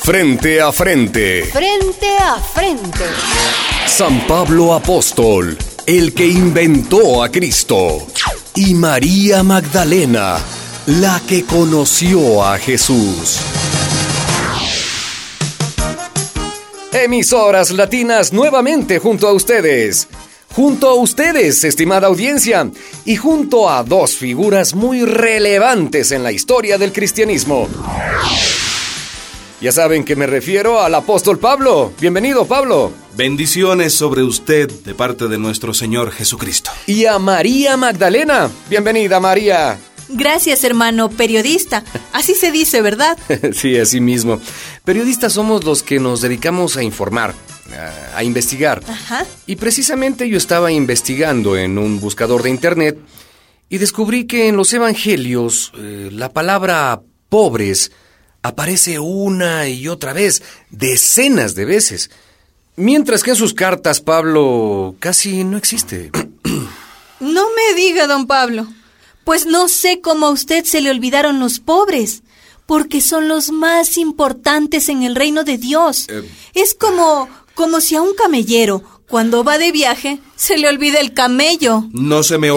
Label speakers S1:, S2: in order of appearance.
S1: Frente a frente.
S2: Frente a frente.
S1: San Pablo Apóstol, el que inventó a Cristo. Y María Magdalena, la que conoció a Jesús. Emisoras latinas nuevamente junto a ustedes. Junto a ustedes, estimada audiencia, y junto a dos figuras muy relevantes en la historia del cristianismo. Ya saben que me refiero al apóstol Pablo. Bienvenido, Pablo.
S3: Bendiciones sobre usted de parte de nuestro Señor Jesucristo.
S1: Y a María Magdalena. Bienvenida, María.
S4: Gracias, hermano periodista. Así se dice, ¿verdad?
S1: sí, así mismo. Periodistas somos los que nos dedicamos a informar, a, a investigar.
S4: Ajá.
S1: Y precisamente yo estaba investigando en un buscador de internet y descubrí que en los evangelios eh, la palabra pobres aparece una y otra vez, decenas de veces. Mientras que en sus cartas Pablo casi no existe.
S4: No me diga, don Pablo. Pues no sé cómo a usted se le olvidaron los pobres, porque son los más importantes en el reino de Dios.
S1: Eh.
S4: Es como, como si a un camellero, cuando va de viaje, se le olvida el camello.
S3: No se me